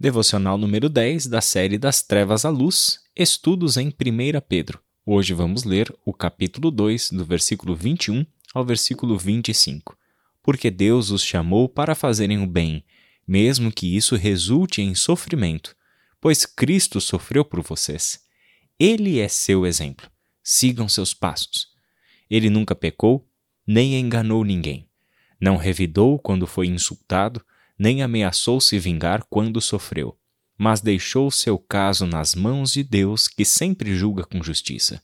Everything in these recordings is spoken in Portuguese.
Devocional número 10 da série Das Trevas à Luz, Estudos em 1 Pedro. Hoje vamos ler o capítulo 2, do versículo 21 ao versículo 25. Porque Deus os chamou para fazerem o bem, mesmo que isso resulte em sofrimento, pois Cristo sofreu por vocês. Ele é seu exemplo. Sigam seus passos. Ele nunca pecou, nem enganou ninguém. Não revidou quando foi insultado, nem ameaçou se vingar quando sofreu, mas deixou seu caso nas mãos de Deus, que sempre julga com justiça.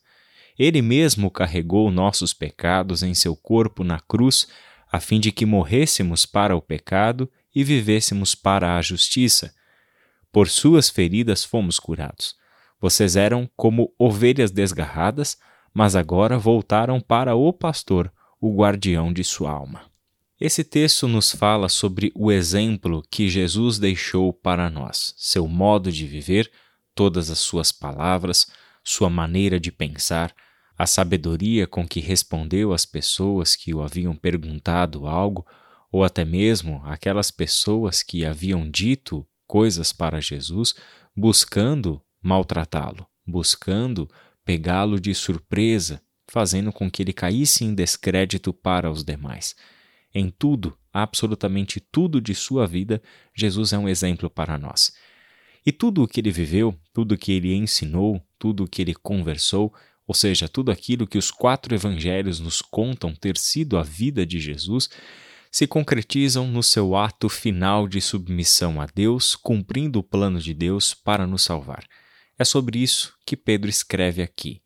Ele mesmo carregou nossos pecados em seu corpo na cruz, a fim de que morrêssemos para o pecado e vivêssemos para a justiça. Por suas feridas fomos curados. Vocês eram como ovelhas desgarradas, mas agora voltaram para o pastor, o guardião de sua alma. Esse texto nos fala sobre o exemplo que Jesus deixou para nós, seu modo de viver, todas as suas palavras, sua maneira de pensar, a sabedoria com que respondeu às pessoas que o haviam perguntado algo, ou até mesmo aquelas pessoas que haviam dito coisas para Jesus, buscando maltratá-lo, buscando pegá-lo de surpresa, fazendo com que ele caísse em descrédito para os demais. Em tudo, absolutamente tudo de sua vida, Jesus é um exemplo para nós. E tudo o que ele viveu, tudo o que ele ensinou, tudo o que ele conversou, ou seja, tudo aquilo que os quatro evangelhos nos contam ter sido a vida de Jesus, se concretizam no seu ato final de submissão a Deus, cumprindo o plano de Deus para nos salvar. É sobre isso que Pedro escreve aqui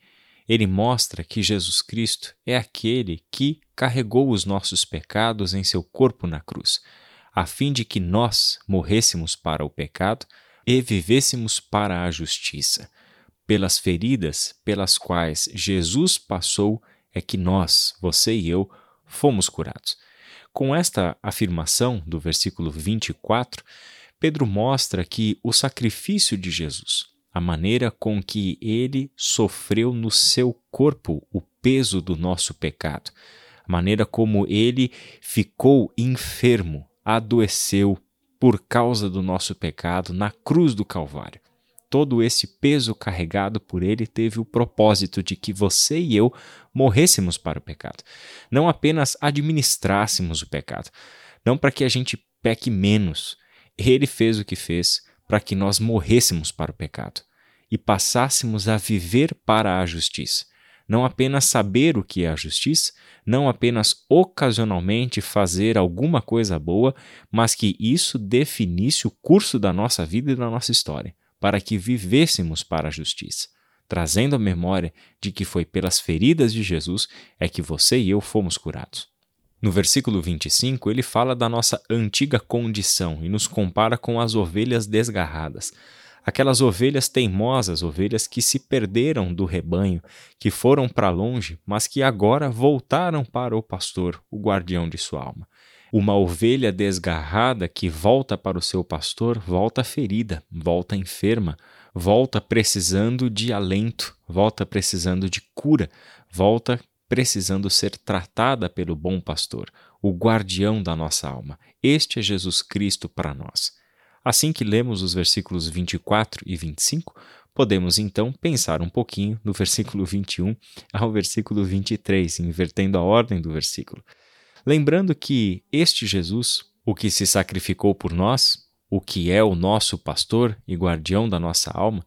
ele mostra que Jesus Cristo é aquele que carregou os nossos pecados em seu corpo na cruz, a fim de que nós morrêssemos para o pecado e vivêssemos para a justiça. Pelas feridas pelas quais Jesus passou, é que nós, você e eu, fomos curados. Com esta afirmação do versículo 24, Pedro mostra que o sacrifício de Jesus, a maneira com que ele sofreu no seu corpo o peso do nosso pecado, a maneira como ele ficou enfermo, adoeceu por causa do nosso pecado na cruz do Calvário. Todo esse peso carregado por ele teve o propósito de que você e eu morrêssemos para o pecado. Não apenas administrássemos o pecado, não para que a gente peque menos. Ele fez o que fez para que nós morrêssemos para o pecado e passássemos a viver para a justiça. Não apenas saber o que é a justiça, não apenas ocasionalmente fazer alguma coisa boa, mas que isso definisse o curso da nossa vida e da nossa história, para que vivêssemos para a justiça, trazendo a memória de que foi pelas feridas de Jesus é que você e eu fomos curados. No versículo 25, ele fala da nossa antiga condição e nos compara com as ovelhas desgarradas. Aquelas ovelhas teimosas, ovelhas que se perderam do rebanho, que foram para longe, mas que agora voltaram para o pastor, o guardião de sua alma. Uma ovelha desgarrada que volta para o seu pastor, volta ferida, volta enferma, volta precisando de alento, volta precisando de cura, volta precisando ser tratada pelo bom pastor, o guardião da nossa alma. Este é Jesus Cristo para nós. Assim que lemos os versículos 24 e 25, podemos então pensar um pouquinho no versículo 21 ao versículo 23, invertendo a ordem do versículo. Lembrando que este Jesus, o que se sacrificou por nós, o que é o nosso pastor e guardião da nossa alma,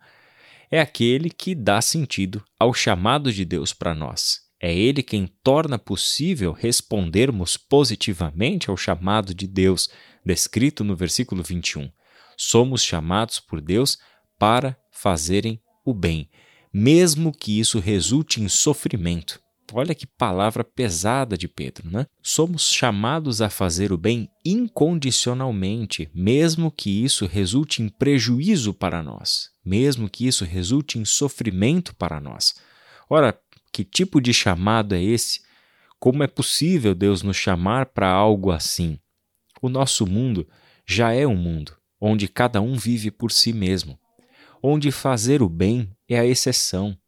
é aquele que dá sentido ao chamado de Deus para nós é Ele quem torna possível respondermos positivamente ao chamado de Deus, descrito no versículo 21. Somos chamados por Deus para fazerem o bem, mesmo que isso resulte em sofrimento. Olha que palavra pesada de Pedro, né? Somos chamados a fazer o bem incondicionalmente, mesmo que isso resulte em prejuízo para nós, mesmo que isso resulte em sofrimento para nós. Ora, que tipo de chamado é esse? Como é possível Deus nos chamar para algo assim? O nosso mundo já é um mundo onde cada um vive por si mesmo, onde fazer o bem é a exceção,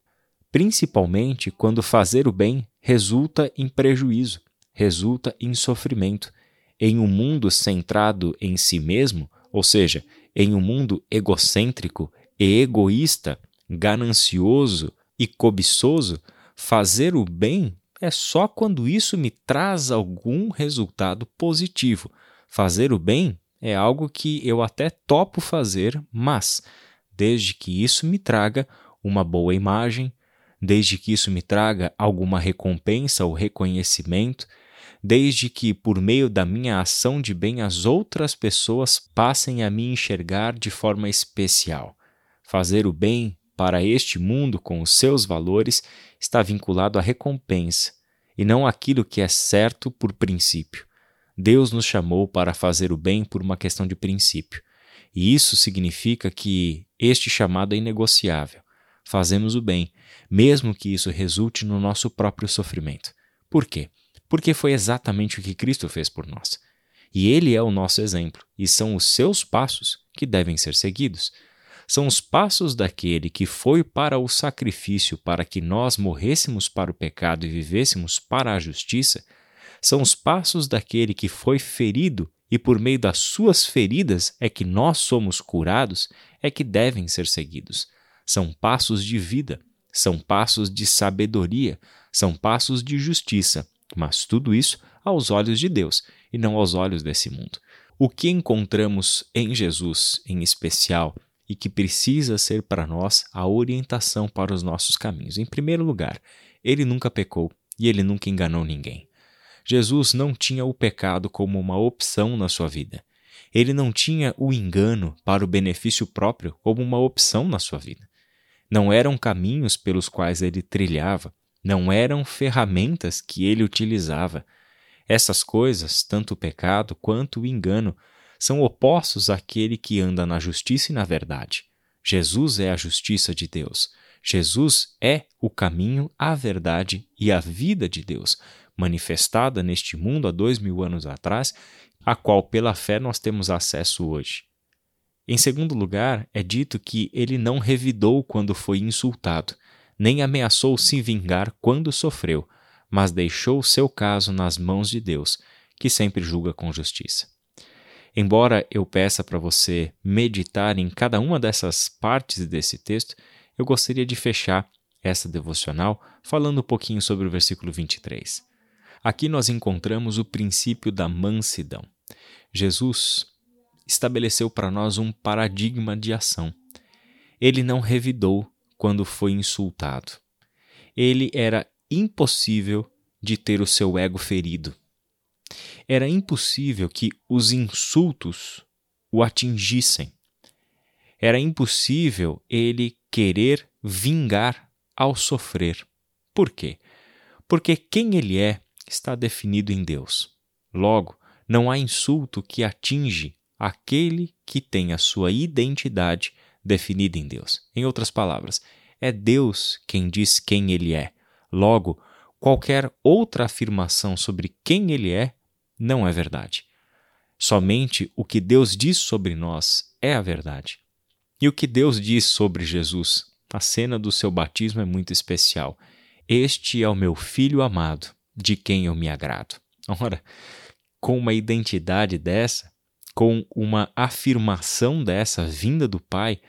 principalmente quando fazer o bem resulta em prejuízo, resulta em sofrimento. Em um mundo centrado em si mesmo, ou seja, em um mundo egocêntrico e egoísta, ganancioso e cobiçoso, fazer o bem é só quando isso me traz algum resultado positivo. Fazer o bem é algo que eu até topo fazer, mas desde que isso me traga uma boa imagem, desde que isso me traga alguma recompensa ou reconhecimento, desde que, por meio da minha ação de bem, as outras pessoas passem a me enxergar de forma especial. Fazer o bem para este mundo com os seus valores está vinculado à recompensa e não àquilo que é certo por princípio. Deus nos chamou para fazer o bem por uma questão de princípio. E isso significa que este chamado é inegociável. Fazemos o bem, mesmo que isso resulte no nosso próprio sofrimento. Por quê? porque foi exatamente o que Cristo fez por nós. E Ele é o nosso exemplo, e são os seus passos que devem ser seguidos. São os passos daquele que foi para o sacrifício para que nós morrêssemos para o pecado e vivêssemos para a justiça. São os passos daquele que foi ferido e por meio das suas feridas é que nós somos curados, é que devem ser seguidos. São passos de vida, são passos de sabedoria, são passos de justiça mas tudo isso aos olhos de Deus e não aos olhos desse mundo. O que encontramos em Jesus, em especial, e que precisa ser para nós a orientação para os nossos caminhos. Em primeiro lugar, ele nunca pecou e ele nunca enganou ninguém. Jesus não tinha o pecado como uma opção na sua vida. Ele não tinha o engano para o benefício próprio como uma opção na sua vida. Não eram caminhos pelos quais ele trilhava, não eram ferramentas que ele utilizava. Essas coisas, tanto o pecado quanto o engano, são opostos àquele que anda na justiça e na verdade. Jesus é a justiça de Deus. Jesus é o caminho, a verdade e a vida de Deus, manifestada neste mundo há dois mil anos atrás, a qual pela fé nós temos acesso hoje. Em segundo lugar, é dito que ele não revidou quando foi insultado nem ameaçou se vingar quando sofreu, mas deixou seu caso nas mãos de Deus, que sempre julga com justiça. Embora eu peça para você meditar em cada uma dessas partes desse texto, eu gostaria de fechar essa devocional falando um pouquinho sobre o versículo 23. Aqui nós encontramos o princípio da mansidão. Jesus estabeleceu para nós um paradigma de ação. Ele não revidou quando foi insultado. Ele era impossível de ter o seu ego ferido. Era impossível que os insultos o atingissem. Era impossível ele querer vingar ao sofrer. Por quê? Porque quem ele é está definido em Deus. Logo, não há insulto que atinge aquele que tem a sua identidade definida em Deus. Em outras palavras, é Deus quem diz quem Ele é. Logo, qualquer outra afirmação sobre quem Ele é não é verdade. Somente o que Deus diz sobre nós é a verdade. E o que Deus diz sobre Jesus? A cena do seu batismo é muito especial. Este é o meu filho amado, de quem eu me agrado. Ora, com uma identidade dessa, com uma afirmação dessa vinda do Pai,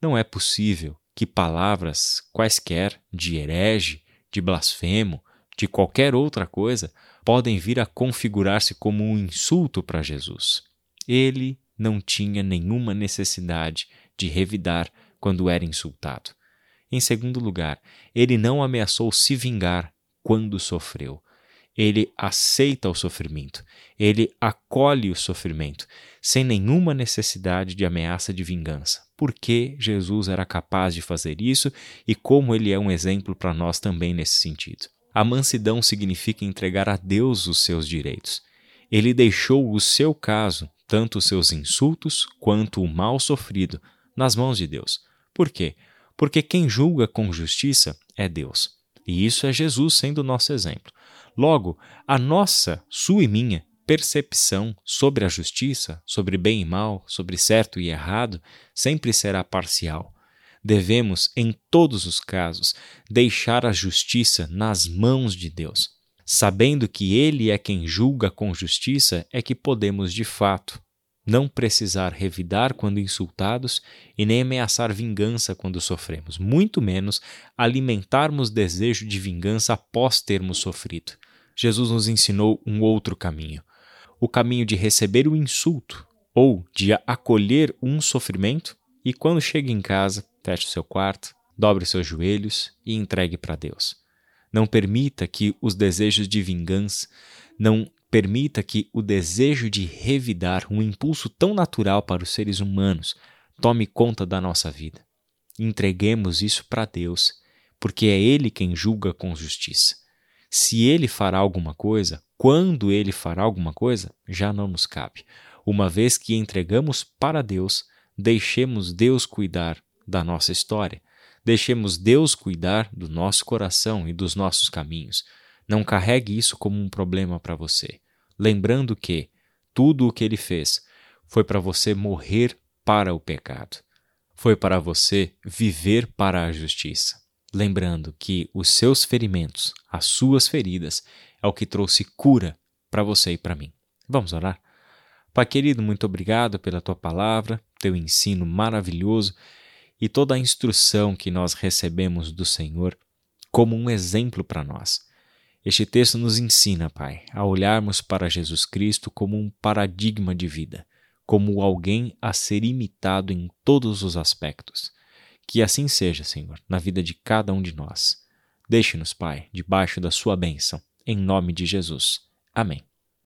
não é possível que palavras quaisquer de herege, de blasfemo, de qualquer outra coisa podem vir a configurar-se como um insulto para Jesus. Ele não tinha nenhuma necessidade de revidar quando era insultado. Em segundo lugar, ele não ameaçou se vingar quando sofreu ele aceita o sofrimento, ele acolhe o sofrimento, sem nenhuma necessidade de ameaça de vingança. Porque Jesus era capaz de fazer isso e como ele é um exemplo para nós também nesse sentido. A mansidão significa entregar a Deus os seus direitos. Ele deixou o seu caso, tanto os seus insultos quanto o mal sofrido, nas mãos de Deus. Por quê? Porque quem julga com justiça é Deus. E isso é Jesus sendo nosso exemplo. Logo, a nossa, sua e minha, percepção sobre a justiça, sobre bem e mal, sobre certo e errado, sempre será parcial. Devemos, em todos os casos, deixar a justiça nas mãos de Deus. Sabendo que Ele é quem julga com justiça, é que podemos, de fato, não precisar revidar quando insultados e nem ameaçar vingança quando sofremos, muito menos alimentarmos desejo de vingança após termos sofrido. Jesus nos ensinou um outro caminho, o caminho de receber o insulto ou de acolher um sofrimento e quando chega em casa, feche o seu quarto, dobre seus joelhos e entregue para Deus. Não permita que os desejos de vingança, não permita que o desejo de revidar, um impulso tão natural para os seres humanos, tome conta da nossa vida. Entreguemos isso para Deus, porque é Ele quem julga com justiça. Se Ele fará alguma coisa, quando Ele fará alguma coisa, já não nos cabe. Uma vez que entregamos para Deus, deixemos Deus cuidar da nossa história. Deixemos Deus cuidar do nosso coração e dos nossos caminhos. Não carregue isso como um problema para você, lembrando que tudo o que ele fez foi para você morrer para o pecado. Foi para você viver para a justiça. Lembrando que os seus ferimentos, as suas feridas, é o que trouxe cura para você e para mim. Vamos orar? Pai querido, muito obrigado pela tua palavra, teu ensino maravilhoso e toda a instrução que nós recebemos do Senhor como um exemplo para nós. Este texto nos ensina, Pai, a olharmos para Jesus Cristo como um paradigma de vida, como alguém a ser imitado em todos os aspectos. Que assim seja, Senhor, na vida de cada um de nós. Deixe-nos, Pai, debaixo da Sua bênção, em nome de Jesus. Amém.